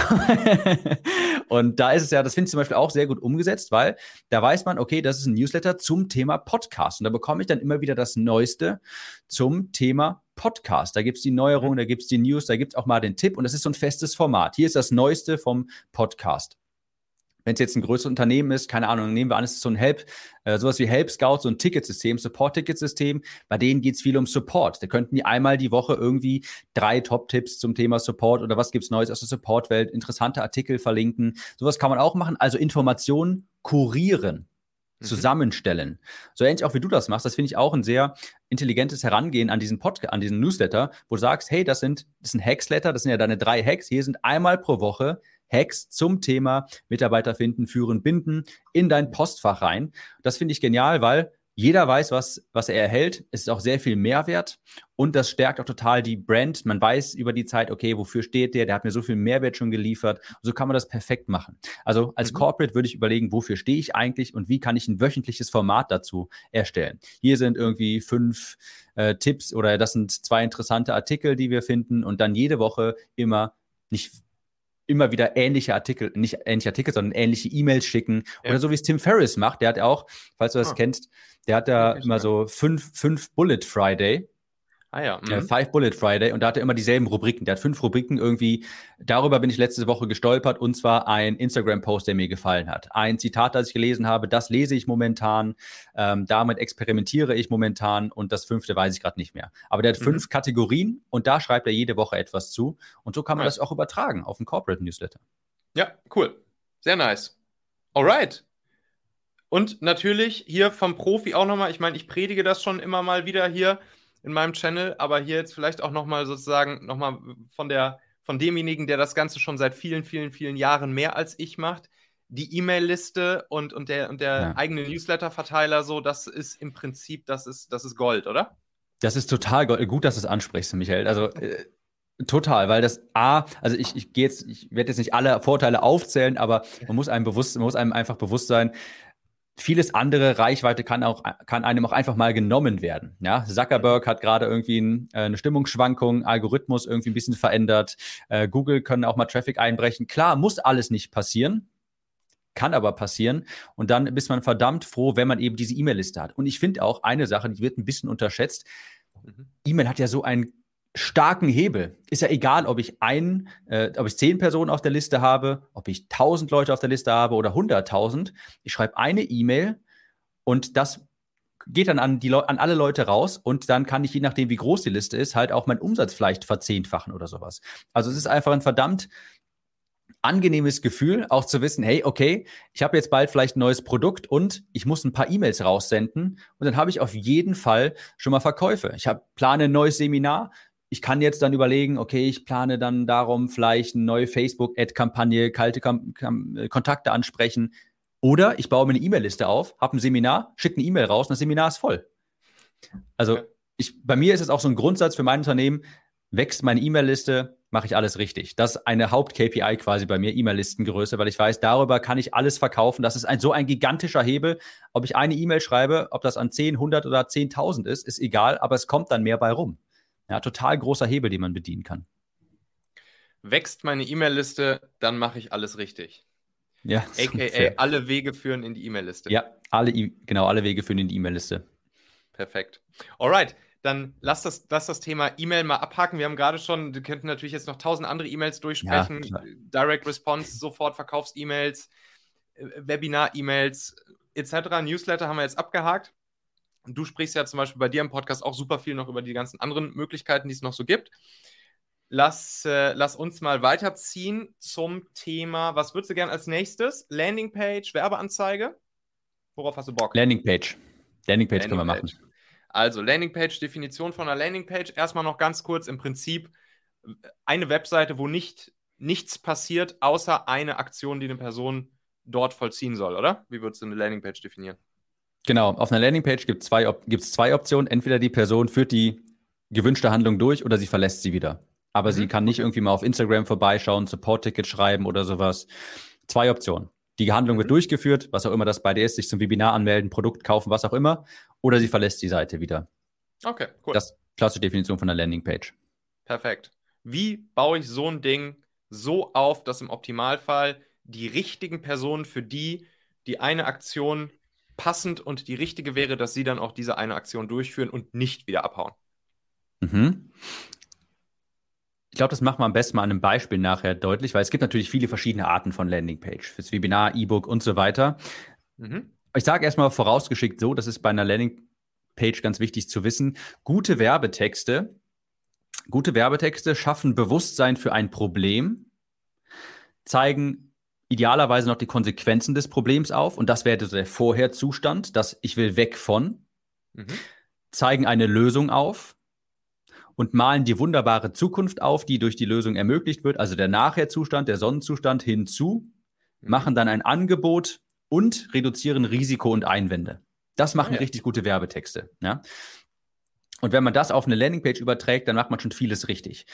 und da ist es ja, das finde ich zum Beispiel auch sehr gut umgesetzt, weil da weiß man, okay, das ist ein Newsletter zum Thema Podcast und da bekomme ich dann immer wieder das Neueste zum Thema Podcast. Da gibt es die Neuerungen, da gibt es die News, da gibt es auch mal den Tipp und das ist so ein festes Format. Hier ist das Neueste vom Podcast wenn es jetzt ein größeres Unternehmen ist, keine Ahnung, nehmen wir an, es ist so ein Help, äh, sowas wie Help Scout, so ein Ticketsystem, Support-Ticketsystem, bei denen geht es viel um Support. Da könnten die einmal die Woche irgendwie drei Top-Tipps zum Thema Support oder was gibt es Neues aus der Support-Welt, interessante Artikel verlinken. Sowas kann man auch machen. Also Informationen kurieren, mhm. zusammenstellen. So ähnlich auch wie du das machst, das finde ich auch ein sehr intelligentes Herangehen an diesen Podcast, an diesen Newsletter, wo du sagst, hey, das sind, das sind Hacksletter, das sind ja deine drei Hacks. Hier sind einmal pro Woche Hacks zum Thema Mitarbeiter finden, führen, binden in dein Postfach rein. Das finde ich genial, weil jeder weiß, was, was er erhält. Es ist auch sehr viel Mehrwert und das stärkt auch total die Brand. Man weiß über die Zeit, okay, wofür steht der? Der hat mir so viel Mehrwert schon geliefert. So kann man das perfekt machen. Also als mhm. Corporate würde ich überlegen, wofür stehe ich eigentlich und wie kann ich ein wöchentliches Format dazu erstellen? Hier sind irgendwie fünf äh, Tipps oder das sind zwei interessante Artikel, die wir finden und dann jede Woche immer nicht immer wieder ähnliche Artikel, nicht ähnliche Artikel, sondern ähnliche E-Mails schicken. Ja. Oder so wie es Tim Ferriss macht, der hat auch, falls du das oh. kennst, der hat da immer so fünf, fünf Bullet Friday. Ah ja. Mhm. Five Bullet Friday und da hat er immer dieselben Rubriken. Der hat fünf Rubriken irgendwie. Darüber bin ich letzte Woche gestolpert und zwar ein Instagram-Post, der mir gefallen hat. Ein Zitat, das ich gelesen habe, das lese ich momentan. Ähm, damit experimentiere ich momentan und das fünfte weiß ich gerade nicht mehr. Aber der hat mhm. fünf Kategorien und da schreibt er jede Woche etwas zu und so kann man nice. das auch übertragen auf einen Corporate Newsletter. Ja, cool. Sehr nice. Alright. Und natürlich hier vom Profi auch nochmal, ich meine, ich predige das schon immer mal wieder hier in meinem Channel, aber hier jetzt vielleicht auch nochmal sozusagen nochmal von der von demjenigen, der das Ganze schon seit vielen, vielen, vielen Jahren mehr als ich macht. Die E-Mail-Liste und, und der, und der ja. eigene Newsletter-Verteiler, so, das ist im Prinzip, das ist, das ist Gold, oder? Das ist total gut, dass du es ansprichst, Michael. Also äh, total, weil das A, also ich, ich gehe jetzt, ich werde jetzt nicht alle Vorteile aufzählen, aber man muss einem bewusst, man muss einem einfach bewusst sein, vieles andere Reichweite kann auch kann einem auch einfach mal genommen werden. Ja, Zuckerberg hat gerade irgendwie ein, äh, eine Stimmungsschwankung, Algorithmus irgendwie ein bisschen verändert. Äh, Google können auch mal Traffic einbrechen. Klar, muss alles nicht passieren, kann aber passieren. Und dann ist man verdammt froh, wenn man eben diese E-Mail-Liste hat. Und ich finde auch eine Sache, die wird ein bisschen unterschätzt. Mhm. E-Mail hat ja so einen starken Hebel. Ist ja egal, ob ich ein, äh, ob ich zehn Personen auf der Liste habe, ob ich tausend Leute auf der Liste habe oder hunderttausend. Ich schreibe eine E-Mail und das geht dann an, die an alle Leute raus und dann kann ich, je nachdem, wie groß die Liste ist, halt auch meinen Umsatz vielleicht verzehnfachen oder sowas. Also es ist einfach ein verdammt angenehmes Gefühl, auch zu wissen, hey, okay, ich habe jetzt bald vielleicht ein neues Produkt und ich muss ein paar E-Mails raussenden und dann habe ich auf jeden Fall schon mal Verkäufe. Ich habe plane ein neues Seminar, ich kann jetzt dann überlegen, okay, ich plane dann darum, vielleicht eine neue Facebook-Ad-Kampagne, kalte Kam Kam äh, Kontakte ansprechen. Oder ich baue mir eine E-Mail-Liste auf, habe ein Seminar, schicke eine E-Mail raus und das Seminar ist voll. Also ich, bei mir ist es auch so ein Grundsatz für mein Unternehmen, wächst meine E-Mail-Liste, mache ich alles richtig. Das ist eine Haupt-KPI quasi bei mir, E-Mail-Listengröße, weil ich weiß, darüber kann ich alles verkaufen. Das ist ein, so ein gigantischer Hebel. Ob ich eine E-Mail schreibe, ob das an 10, 100 oder 10.000 ist, ist egal, aber es kommt dann mehr bei rum. Ja, total großer Hebel, den man bedienen kann. Wächst meine E-Mail-Liste, dann mache ich alles richtig. Ja. AKA alle Wege führen in die E-Mail-Liste. Ja, alle, genau, alle Wege führen in die E-Mail-Liste. Perfekt. Alright, dann lass das, lass das Thema E-Mail mal abhaken. Wir haben gerade schon, wir könnten natürlich jetzt noch tausend andere E-Mails durchsprechen. Ja, Direct Response, sofort Verkaufs-E-Mails, äh, Webinar-E-Mails etc. Newsletter haben wir jetzt abgehakt. Du sprichst ja zum Beispiel bei dir im Podcast auch super viel noch über die ganzen anderen Möglichkeiten, die es noch so gibt. Lass, äh, lass uns mal weiterziehen zum Thema, was würdest du gerne als nächstes? Landingpage, Werbeanzeige? Worauf hast du Bock? Landingpage. Landingpage können wir machen. Also Landingpage, Definition von einer Landingpage. Erstmal noch ganz kurz im Prinzip eine Webseite, wo nicht, nichts passiert, außer eine Aktion, die eine Person dort vollziehen soll, oder? Wie würdest du eine Landingpage definieren? Genau, auf einer Landingpage gibt es zwei, zwei Optionen. Entweder die Person führt die gewünschte Handlung durch oder sie verlässt sie wieder. Aber mhm. sie kann nicht irgendwie mal auf Instagram vorbeischauen, Support-Ticket schreiben oder sowas. Zwei Optionen. Die Handlung wird mhm. durchgeführt, was auch immer das bei dir ist, sich zum Webinar anmelden, Produkt kaufen, was auch immer. Oder sie verlässt die Seite wieder. Okay, cool. Das ist klassische Definition von einer Landingpage. Perfekt. Wie baue ich so ein Ding so auf, dass im Optimalfall die richtigen Personen für die, die eine Aktion passend und die richtige wäre, dass sie dann auch diese eine Aktion durchführen und nicht wieder abhauen. Mhm. Ich glaube, das machen wir am besten mal an einem Beispiel nachher deutlich, weil es gibt natürlich viele verschiedene Arten von Landingpage, fürs Webinar, E-Book und so weiter. Mhm. Ich sage erstmal vorausgeschickt so, das ist bei einer Landingpage ganz wichtig zu wissen, gute Werbetexte, gute Werbetexte schaffen Bewusstsein für ein Problem, zeigen idealerweise noch die Konsequenzen des Problems auf. Und das wäre der Vorherzustand, dass ich will weg von, mhm. zeigen eine Lösung auf und malen die wunderbare Zukunft auf, die durch die Lösung ermöglicht wird, also der Nachherzustand, der Sonnenzustand hinzu, mhm. machen dann ein Angebot und reduzieren Risiko und Einwände. Das machen oh ja. richtig gute Werbetexte. Ja? Und wenn man das auf eine Landingpage überträgt, dann macht man schon vieles richtig.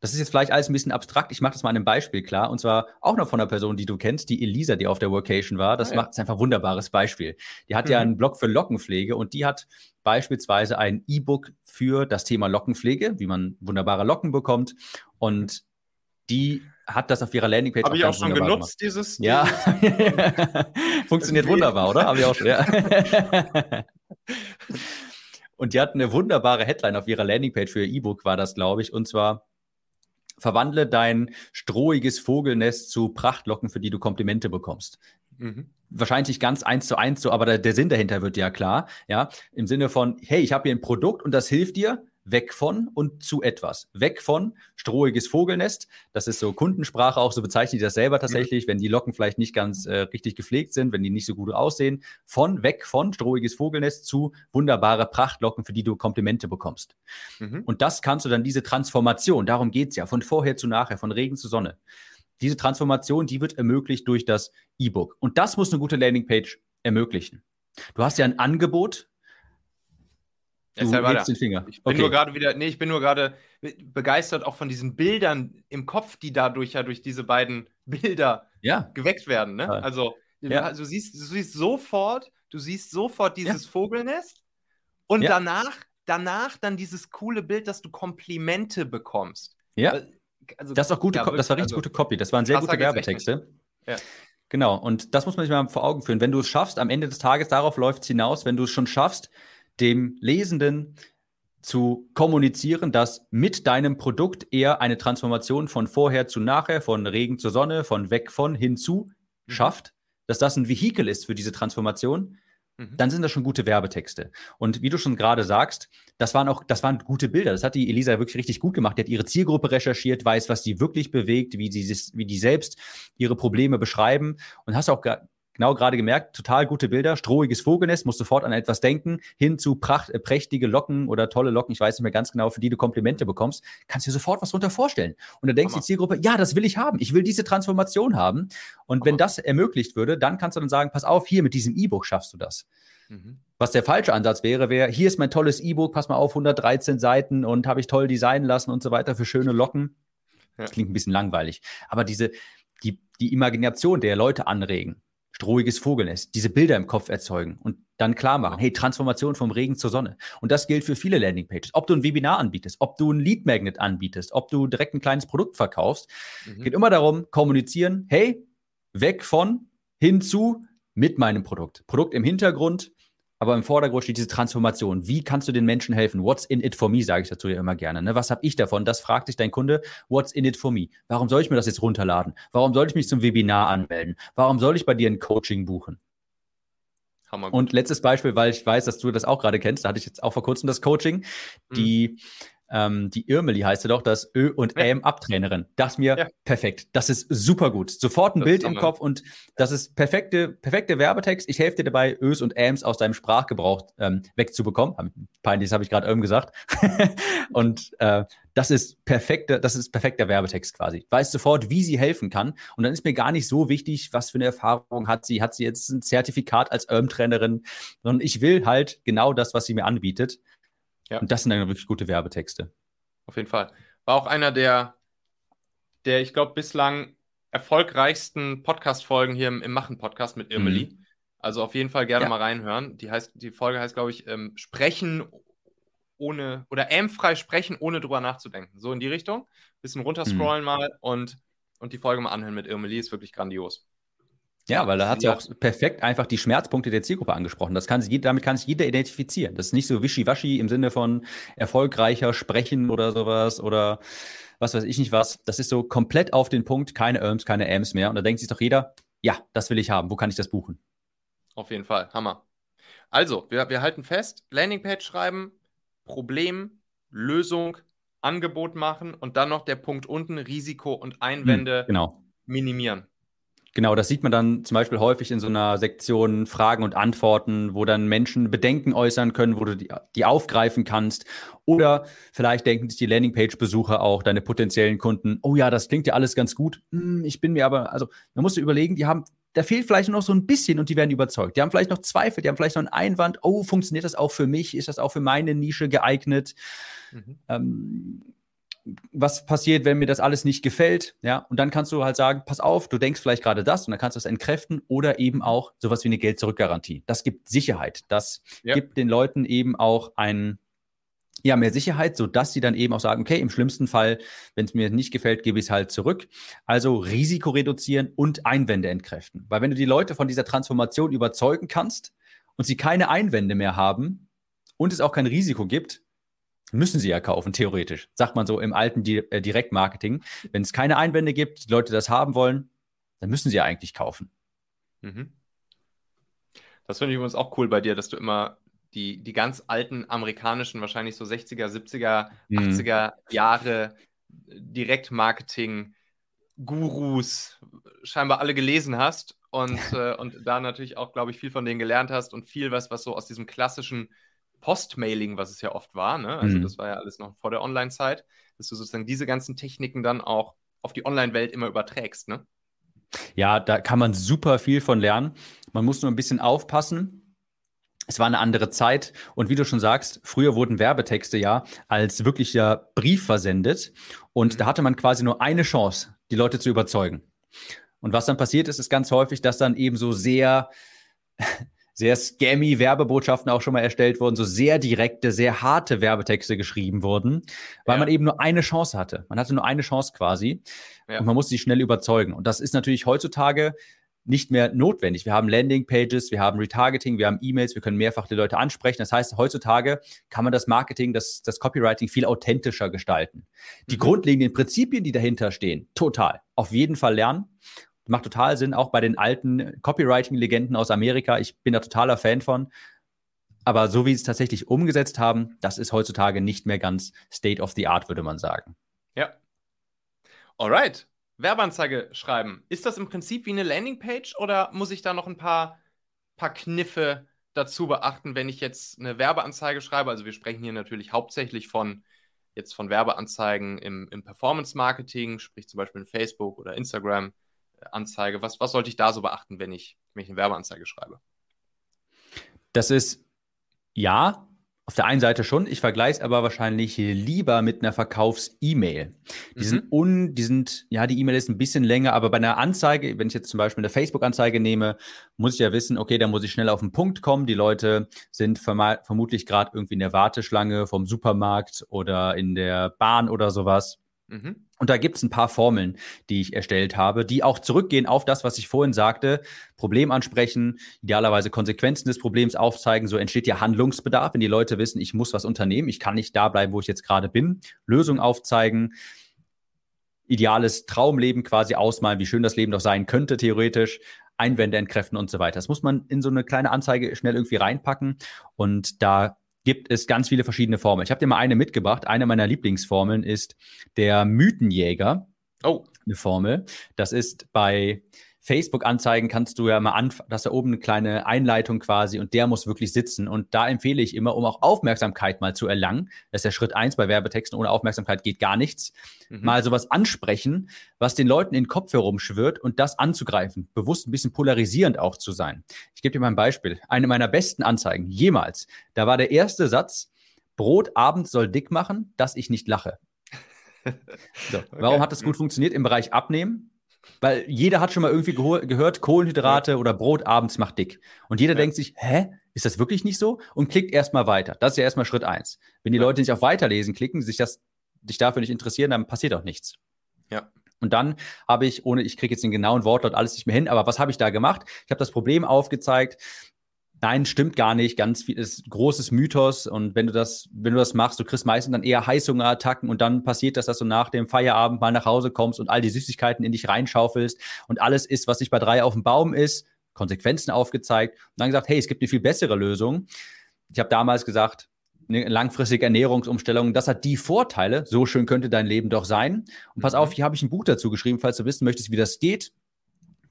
Das ist jetzt vielleicht alles ein bisschen abstrakt. Ich mache das mal an einem Beispiel klar. Und zwar auch noch von einer Person, die du kennst, die Elisa, die auf der Workation war. Das ah, ja. macht es einfach ein wunderbares Beispiel. Die hat mhm. ja einen Blog für Lockenpflege und die hat beispielsweise ein E-Book für das Thema Lockenpflege, wie man wunderbare Locken bekommt. Und die hat das auf ihrer Landingpage Habe ich auch schon genutzt, gemacht. dieses. Ja. <laughs> Funktioniert wunderbar, oder? Habe ich auch schon, ja. <laughs> und die hat eine wunderbare Headline auf ihrer Landingpage für ihr E-Book, war das, glaube ich. Und zwar verwandle dein strohiges Vogelnest zu Prachtlocken, für die du Komplimente bekommst. Mhm. Wahrscheinlich ganz eins zu eins so, aber der, der Sinn dahinter wird ja klar. Ja, im Sinne von, hey, ich habe hier ein Produkt und das hilft dir weg von und zu etwas. Weg von strohiges Vogelnest. Das ist so Kundensprache, auch so bezeichnet die das selber tatsächlich, wenn die Locken vielleicht nicht ganz äh, richtig gepflegt sind, wenn die nicht so gut aussehen. Von, weg von strohiges Vogelnest zu wunderbare Prachtlocken, für die du Komplimente bekommst. Mhm. Und das kannst du dann, diese Transformation, darum geht es ja, von vorher zu nachher, von Regen zu Sonne. Diese Transformation, die wird ermöglicht durch das E-Book. Und das muss eine gute Landingpage ermöglichen. Du hast ja ein Angebot, Du legst den Finger. Ich bin okay. nur gerade wieder, nee, ich bin nur gerade begeistert auch von diesen Bildern im Kopf, die dadurch ja durch diese beiden <laughs> Bilder ja. geweckt werden. Ne? Also, ja. du, siehst, du siehst sofort, du siehst sofort dieses ja. Vogelnest und ja. danach, danach dann dieses coole Bild, dass du Komplimente bekommst. Ja. Also, das, ist auch gute, ja, das war richtig also, gute Copy. Das waren sehr gute Werbetexte. Ja. Genau, und das muss man sich mal vor Augen führen. Wenn du es schaffst, am Ende des Tages, darauf läuft es hinaus, wenn du es schon schaffst, dem Lesenden zu kommunizieren, dass mit deinem Produkt eher eine Transformation von vorher zu nachher, von Regen zur Sonne, von weg von hinzu mhm. schafft, dass das ein Vehikel ist für diese Transformation, mhm. dann sind das schon gute Werbetexte. Und wie du schon gerade sagst, das waren auch, das waren gute Bilder. Das hat die Elisa wirklich richtig gut gemacht. Die hat ihre Zielgruppe recherchiert, weiß, was die wirklich bewegt, wie die, wie die selbst ihre Probleme beschreiben und hast auch genau gerade gemerkt, total gute Bilder, strohiges Vogelnest, muss sofort an etwas denken, hin zu pracht, äh, prächtige Locken oder tolle Locken, ich weiß nicht mehr ganz genau, für die du Komplimente bekommst, kannst dir sofort was drunter vorstellen. Und dann denkst Hammer. die Zielgruppe, ja, das will ich haben, ich will diese Transformation haben. Und Hammer. wenn das ermöglicht würde, dann kannst du dann sagen, pass auf, hier mit diesem E-Book schaffst du das. Mhm. Was der falsche Ansatz wäre, wäre, hier ist mein tolles E-Book, pass mal auf, 113 Seiten und habe ich toll designen lassen und so weiter für schöne Locken. Ja. Das klingt ein bisschen langweilig. Aber diese, die, die Imagination der Leute anregen, strohiges Vogelnest, diese Bilder im Kopf erzeugen und dann klar machen, hey, Transformation vom Regen zur Sonne. Und das gilt für viele Landingpages. Ob du ein Webinar anbietest, ob du ein Lead Magnet anbietest, ob du direkt ein kleines Produkt verkaufst, mhm. geht immer darum, kommunizieren, hey, weg von, hinzu mit meinem Produkt. Produkt im Hintergrund, aber im Vordergrund steht diese Transformation. Wie kannst du den Menschen helfen? What's in it for me, sage ich dazu ja immer gerne. Ne? Was habe ich davon? Das fragt sich dein Kunde. What's in it for me? Warum soll ich mir das jetzt runterladen? Warum soll ich mich zum Webinar anmelden? Warum soll ich bei dir ein Coaching buchen? Und letztes Beispiel, weil ich weiß, dass du das auch gerade kennst, da hatte ich jetzt auch vor kurzem das Coaching. Die mhm ähm, die Irmeli heißt sie doch, das Ö und ja. M Abtrainerin. Das mir ja. perfekt. Das ist super gut. Sofort ein das Bild im Kopf und das ist perfekte, perfekte Werbetext. Ich helfe dir dabei, Ös und Ms aus deinem Sprachgebrauch ähm, wegzubekommen. Peinlich, das habe ich gerade Irm gesagt. <laughs> und äh, das ist perfekter, das ist perfekter Werbetext quasi. Weiß sofort, wie sie helfen kann. Und dann ist mir gar nicht so wichtig, was für eine Erfahrung hat sie. Hat sie jetzt ein Zertifikat als Irm-Trainerin? Sondern ich will halt genau das, was sie mir anbietet. Ja. Und das sind dann wirklich gute Werbetexte. Auf jeden Fall. War auch einer der, der ich glaube, bislang erfolgreichsten Podcast-Folgen hier im, im Machen-Podcast mit Irmeli. Mhm. Also auf jeden Fall gerne ja. mal reinhören. Die, heißt, die Folge heißt, glaube ich, ähm, Sprechen ohne oder ämfrei sprechen, ohne drüber nachzudenken. So in die Richtung. Bisschen runterscrollen mhm. mal und, und die Folge mal anhören mit Irmeli. Ist wirklich grandios. Ja, weil da hat sie auch perfekt einfach die Schmerzpunkte der Zielgruppe angesprochen. Das kann sie, damit kann sich jeder identifizieren. Das ist nicht so wischiwaschi im Sinne von erfolgreicher Sprechen oder sowas oder was weiß ich nicht was. Das ist so komplett auf den Punkt, keine Irms, keine Ams mehr. Und da denkt sich doch jeder, ja, das will ich haben. Wo kann ich das buchen? Auf jeden Fall, Hammer. Also, wir, wir halten fest, Landingpage schreiben, Problem, Lösung, Angebot machen und dann noch der Punkt unten, Risiko und Einwände hm, genau. minimieren. Genau, das sieht man dann zum Beispiel häufig in so einer Sektion Fragen und Antworten, wo dann Menschen Bedenken äußern können, wo du die, die aufgreifen kannst. Oder vielleicht denken sich die Landingpage-Besucher auch, deine potenziellen Kunden, oh ja, das klingt ja alles ganz gut. Hm, ich bin mir aber, also man muss überlegen, die haben, da fehlt vielleicht noch so ein bisschen und die werden überzeugt. Die haben vielleicht noch Zweifel, die haben vielleicht noch einen Einwand, oh, funktioniert das auch für mich? Ist das auch für meine Nische geeignet? Mhm. Ähm, was passiert, wenn mir das alles nicht gefällt, ja, und dann kannst du halt sagen, pass auf, du denkst vielleicht gerade das und dann kannst du es entkräften oder eben auch sowas wie eine Geld-Zurück-Garantie. Das gibt Sicherheit. Das ja. gibt den Leuten eben auch ein, ja, mehr Sicherheit, sodass sie dann eben auch sagen, okay, im schlimmsten Fall, wenn es mir nicht gefällt, gebe ich es halt zurück. Also Risiko reduzieren und Einwände entkräften. Weil wenn du die Leute von dieser Transformation überzeugen kannst und sie keine Einwände mehr haben und es auch kein Risiko gibt, müssen sie ja kaufen, theoretisch. Sagt man so im alten Di äh, Direktmarketing. Wenn es keine Einwände gibt, die Leute das haben wollen, dann müssen sie ja eigentlich kaufen. Mhm. Das finde ich übrigens auch cool bei dir, dass du immer die, die ganz alten amerikanischen, wahrscheinlich so 60er, 70er, mhm. 80er Jahre Direktmarketing-Gurus scheinbar alle gelesen hast und, <laughs> äh, und da natürlich auch, glaube ich, viel von denen gelernt hast und viel was, was so aus diesem klassischen Postmailing, was es ja oft war, ne? also mhm. das war ja alles noch vor der Online-Zeit, dass du sozusagen diese ganzen Techniken dann auch auf die Online-Welt immer überträgst. Ne? Ja, da kann man super viel von lernen. Man muss nur ein bisschen aufpassen. Es war eine andere Zeit und wie du schon sagst, früher wurden Werbetexte ja als wirklicher Brief versendet und mhm. da hatte man quasi nur eine Chance, die Leute zu überzeugen. Und was dann passiert ist, ist ganz häufig, dass dann eben so sehr sehr scammy Werbebotschaften auch schon mal erstellt wurden, so sehr direkte, sehr harte Werbetexte geschrieben wurden, weil ja. man eben nur eine Chance hatte. Man hatte nur eine Chance quasi ja. und man musste sie schnell überzeugen. Und das ist natürlich heutzutage nicht mehr notwendig. Wir haben Landingpages, wir haben Retargeting, wir haben E-Mails, wir können mehrfach die Leute ansprechen. Das heißt, heutzutage kann man das Marketing, das, das Copywriting viel authentischer gestalten. Die mhm. grundlegenden Prinzipien, die dahinter stehen, total. Auf jeden Fall lernen. Macht total Sinn, auch bei den alten Copywriting-Legenden aus Amerika. Ich bin da totaler Fan von. Aber so wie sie es tatsächlich umgesetzt haben, das ist heutzutage nicht mehr ganz State of the Art, würde man sagen. Ja. Alright. Werbeanzeige schreiben. Ist das im Prinzip wie eine Landingpage oder muss ich da noch ein paar, paar Kniffe dazu beachten, wenn ich jetzt eine Werbeanzeige schreibe? Also wir sprechen hier natürlich hauptsächlich von jetzt von Werbeanzeigen im, im Performance-Marketing, sprich zum Beispiel in Facebook oder Instagram. Anzeige. Was, was sollte ich da so beachten, wenn ich, wenn ich eine Werbeanzeige schreibe? Das ist ja, auf der einen Seite schon, ich vergleiche es aber wahrscheinlich lieber mit einer Verkaufs-E-Mail. Die mhm. sind un, die sind, ja, die E-Mail ist ein bisschen länger, aber bei einer Anzeige, wenn ich jetzt zum Beispiel eine Facebook-Anzeige nehme, muss ich ja wissen, okay, da muss ich schnell auf den Punkt kommen. Die Leute sind verm vermutlich gerade irgendwie in der Warteschlange vom Supermarkt oder in der Bahn oder sowas. Mhm. Und da gibt es ein paar Formeln, die ich erstellt habe, die auch zurückgehen auf das, was ich vorhin sagte. Problem ansprechen, idealerweise Konsequenzen des Problems aufzeigen. So entsteht ja Handlungsbedarf, wenn die Leute wissen, ich muss was unternehmen, ich kann nicht da bleiben, wo ich jetzt gerade bin. Lösung aufzeigen, ideales Traumleben quasi ausmalen, wie schön das Leben doch sein könnte, theoretisch. Einwände entkräften und so weiter. Das muss man in so eine kleine Anzeige schnell irgendwie reinpacken. Und da gibt es ganz viele verschiedene Formeln. Ich habe dir mal eine mitgebracht. Eine meiner Lieblingsformeln ist der Mythenjäger. Oh. Eine Formel. Das ist bei Facebook-Anzeigen kannst du ja mal anfangen, das da oben eine kleine Einleitung quasi und der muss wirklich sitzen. Und da empfehle ich immer, um auch Aufmerksamkeit mal zu erlangen, das ist der Schritt eins bei Werbetexten, ohne Aufmerksamkeit geht gar nichts, mhm. mal sowas ansprechen, was den Leuten in den Kopf herumschwirrt und das anzugreifen, bewusst ein bisschen polarisierend auch zu sein. Ich gebe dir mal ein Beispiel. Eine meiner besten Anzeigen jemals, da war der erste Satz, Brot abends soll dick machen, dass ich nicht lache. <laughs> So, warum okay. hat das gut funktioniert im Bereich Abnehmen? Weil jeder hat schon mal irgendwie gehört, Kohlenhydrate oder Brot abends macht dick. Und jeder ja. denkt sich, hä? Ist das wirklich nicht so? Und klickt erstmal weiter. Das ist ja erstmal Schritt eins. Wenn die ja. Leute nicht auf Weiterlesen klicken, sich das, sich dafür nicht interessieren, dann passiert auch nichts. Ja. Und dann habe ich, ohne, ich kriege jetzt den genauen Wortlaut alles nicht mehr hin, aber was habe ich da gemacht? Ich habe das Problem aufgezeigt, Nein, stimmt gar nicht. Ganz viel ist großes Mythos. Und wenn du das, wenn du das machst, du kriegst meistens dann eher Heißhungerattacken und dann passiert das, dass du nach dem Feierabend mal nach Hause kommst und all die Süßigkeiten in dich reinschaufelst und alles ist, was sich bei drei auf dem Baum ist, Konsequenzen aufgezeigt und dann gesagt, hey, es gibt eine viel bessere Lösung. Ich habe damals gesagt, eine langfristige Ernährungsumstellung, das hat die Vorteile. So schön könnte dein Leben doch sein. Und pass auf, mhm. hier habe ich ein Buch dazu geschrieben, falls du wissen möchtest, wie das geht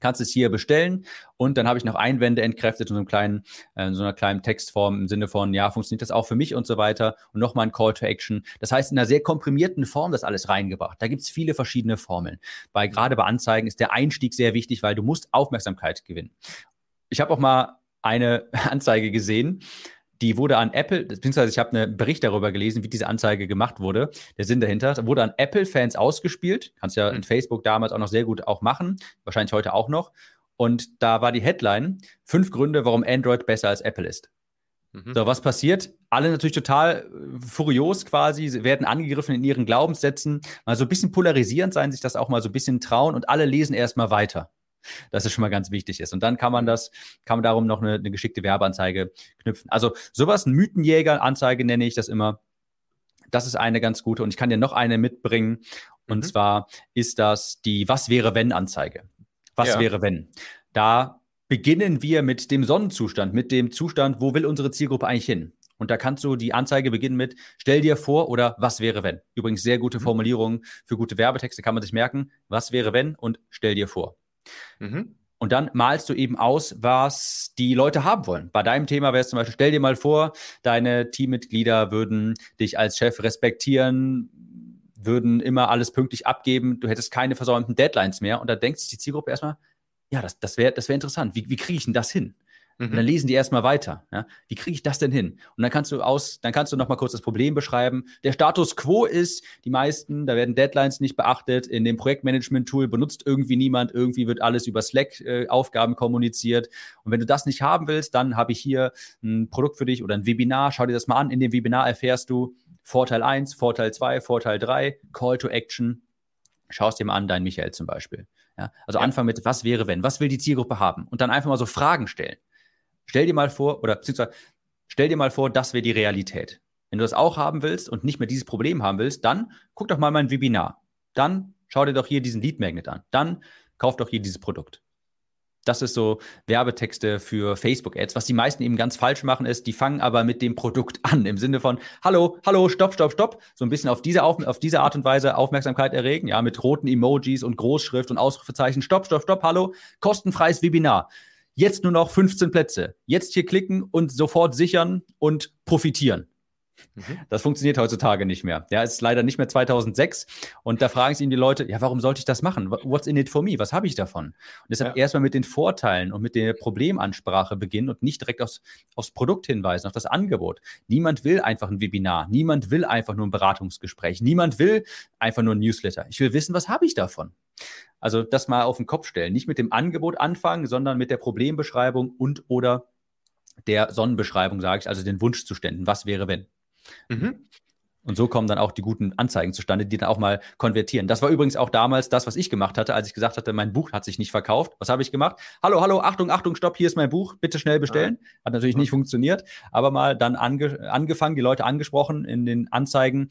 kannst es hier bestellen und dann habe ich noch Einwände entkräftet in so, einem kleinen, äh, so einer kleinen Textform im Sinne von, ja, funktioniert das auch für mich und so weiter und nochmal ein Call to Action. Das heißt, in einer sehr komprimierten Form das alles reingebracht. Da gibt es viele verschiedene Formeln. Bei gerade bei Anzeigen ist der Einstieg sehr wichtig, weil du musst Aufmerksamkeit gewinnen. Ich habe auch mal eine <laughs> Anzeige gesehen, die wurde an Apple, beziehungsweise ich habe einen Bericht darüber gelesen, wie diese Anzeige gemacht wurde. Der Sinn dahinter wurde an Apple-Fans ausgespielt. Kannst ja in mhm. Facebook damals auch noch sehr gut auch machen, wahrscheinlich heute auch noch. Und da war die Headline: Fünf Gründe, warum Android besser als Apple ist. Mhm. So, was passiert? Alle natürlich total äh, furios quasi, sie werden angegriffen in ihren Glaubenssätzen. Mal so ein bisschen polarisierend sein, sich das auch mal so ein bisschen trauen und alle lesen erstmal weiter dass es schon mal ganz wichtig ist. Und dann kann man das, kann man darum noch eine, eine geschickte Werbeanzeige knüpfen. Also sowas, ein Mythenjäger-Anzeige nenne ich das immer. Das ist eine ganz gute. Und ich kann dir noch eine mitbringen. Und mhm. zwar ist das die Was wäre wenn Anzeige. Was ja. wäre wenn? Da beginnen wir mit dem Sonnenzustand, mit dem Zustand, wo will unsere Zielgruppe eigentlich hin? Und da kannst du die Anzeige beginnen mit, stell dir vor oder was wäre wenn. Übrigens sehr gute mhm. Formulierung für gute Werbetexte kann man sich merken. Was wäre wenn und stell dir vor. Mhm. Und dann malst du eben aus, was die Leute haben wollen. Bei deinem Thema wäre es zum Beispiel, stell dir mal vor, deine Teammitglieder würden dich als Chef respektieren, würden immer alles pünktlich abgeben, du hättest keine versäumten Deadlines mehr. Und da denkt sich die Zielgruppe erstmal, ja, das, das wäre das wär interessant. Wie, wie kriege ich denn das hin? Und dann mhm. lesen die erstmal weiter. Ja? Wie kriege ich das denn hin? Und dann kannst du aus, dann kannst du noch mal kurz das Problem beschreiben. Der Status quo ist, die meisten, da werden Deadlines nicht beachtet. In dem Projektmanagement-Tool benutzt irgendwie niemand. Irgendwie wird alles über Slack-Aufgaben äh, kommuniziert. Und wenn du das nicht haben willst, dann habe ich hier ein Produkt für dich oder ein Webinar. Schau dir das mal an. In dem Webinar erfährst du Vorteil 1, Vorteil 2, Vorteil 3, Call to Action. Schau es dir mal an, dein Michael zum Beispiel. Ja, also ja. anfangen mit, was wäre wenn? Was will die Zielgruppe haben? Und dann einfach mal so Fragen stellen. Stell dir mal vor, oder beziehungsweise stell dir mal vor, das wäre die Realität. Wenn du das auch haben willst und nicht mehr dieses Problem haben willst, dann guck doch mal mein Webinar. Dann schau dir doch hier diesen Lead Magnet an. Dann kauf doch hier dieses Produkt. Das ist so Werbetexte für Facebook-Ads. Was die meisten eben ganz falsch machen, ist, die fangen aber mit dem Produkt <laughs> an, im Sinne von, hallo, hallo, stopp, stopp, stopp. So ein bisschen auf diese, auf, auf diese Art und Weise Aufmerksamkeit erregen, ja, mit roten Emojis und Großschrift und Ausrufezeichen, stopp, stopp, stopp, hallo, kostenfreies Webinar. Jetzt nur noch 15 Plätze. Jetzt hier klicken und sofort sichern und profitieren. Mhm. Das funktioniert heutzutage nicht mehr. Ja, ist leider nicht mehr 2006. Und da fragen sich die Leute, ja, warum sollte ich das machen? What's in it for me? Was habe ich davon? Und deshalb ja. erstmal mit den Vorteilen und mit der Problemansprache beginnen und nicht direkt aufs, aufs Produkt hinweisen, auf das Angebot. Niemand will einfach ein Webinar. Niemand will einfach nur ein Beratungsgespräch. Niemand will einfach nur ein Newsletter. Ich will wissen, was habe ich davon? Also das mal auf den Kopf stellen. Nicht mit dem Angebot anfangen, sondern mit der Problembeschreibung und oder der Sonnenbeschreibung, sage ich, also den Wunschzuständen. Was wäre, wenn? Mhm. Und so kommen dann auch die guten Anzeigen zustande, die dann auch mal konvertieren. Das war übrigens auch damals das, was ich gemacht hatte, als ich gesagt hatte, mein Buch hat sich nicht verkauft. Was habe ich gemacht? Hallo, hallo, Achtung, Achtung, stopp, hier ist mein Buch, bitte schnell bestellen. Hat natürlich nicht funktioniert, aber mal dann ange angefangen, die Leute angesprochen in den Anzeigen.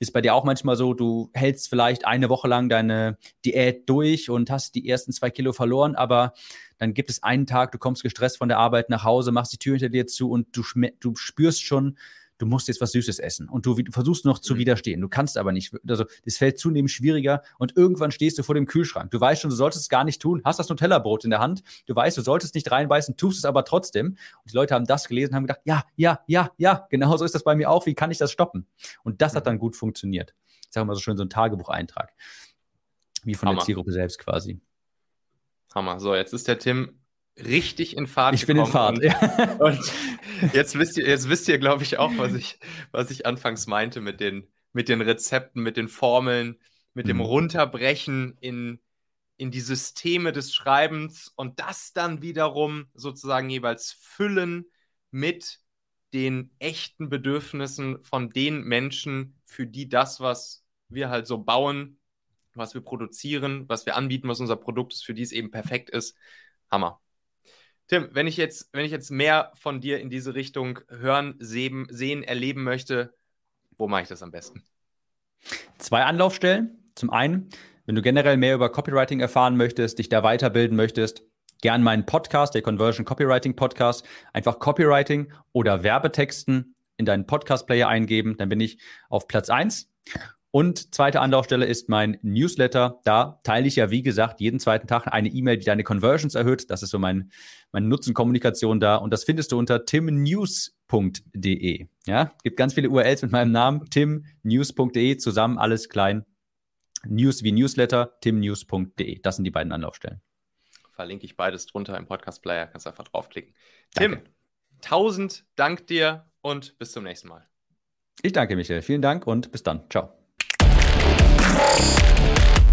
Ist bei dir auch manchmal so, du hältst vielleicht eine Woche lang deine Diät durch und hast die ersten zwei Kilo verloren, aber dann gibt es einen Tag, du kommst gestresst von der Arbeit nach Hause, machst die Tür hinter dir zu und du, du spürst schon, du musst jetzt was Süßes essen und du, versuchst noch zu mhm. widerstehen. Du kannst aber nicht. Also das fällt zunehmend schwieriger und irgendwann stehst du vor dem Kühlschrank. Du weißt schon, du solltest es gar nicht tun, hast das Nutella-Brot in der Hand, du weißt, du solltest nicht reinbeißen, tust es aber trotzdem. Und die Leute haben das gelesen und haben gedacht, ja, ja, ja, ja, genau so ist das bei mir auch. Wie kann ich das stoppen? Und das hat mhm. dann gut funktioniert. Ich sage mal so schön, so ein Tagebucheintrag. Wie von Hammer. der Zielgruppe selbst quasi. Hammer. So, jetzt ist der Tim richtig in Fahrt ich bin in Fahrt, und, <laughs> und <laughs> jetzt wisst ihr, jetzt wisst ihr, glaube ich, auch, was ich, was ich anfangs meinte mit den, mit den Rezepten, mit den Formeln, mit mhm. dem Runterbrechen in, in die Systeme des Schreibens und das dann wiederum sozusagen jeweils füllen mit den echten Bedürfnissen von den Menschen, für die das, was wir halt so bauen, was wir produzieren, was wir anbieten, was unser Produkt ist, für die es eben perfekt ist. Hammer. Tim, wenn ich jetzt, wenn ich jetzt mehr von dir in diese Richtung hören, sehen, sehen erleben möchte, wo mache ich das am besten? Zwei Anlaufstellen. Zum einen, wenn du generell mehr über Copywriting erfahren möchtest, dich da weiterbilden möchtest, gern meinen Podcast, der Conversion Copywriting Podcast, einfach Copywriting oder Werbetexten in deinen Podcast-Player eingeben, dann bin ich auf Platz 1. Und zweite Anlaufstelle ist mein Newsletter. Da teile ich ja, wie gesagt, jeden zweiten Tag eine E-Mail, die deine Conversions erhöht. Das ist so mein, meine Nutzenkommunikation da. Und das findest du unter timnews.de. Ja, gibt ganz viele URLs mit meinem Namen. timnews.de, zusammen alles klein. News wie Newsletter, timnews.de. Das sind die beiden Anlaufstellen. Verlinke ich beides drunter im Podcast-Player. Kannst einfach draufklicken. Tim, Danke. tausend Dank dir und bis zum nächsten Mal. Ich danke, Michael. Vielen Dank und bis dann. Ciao. Música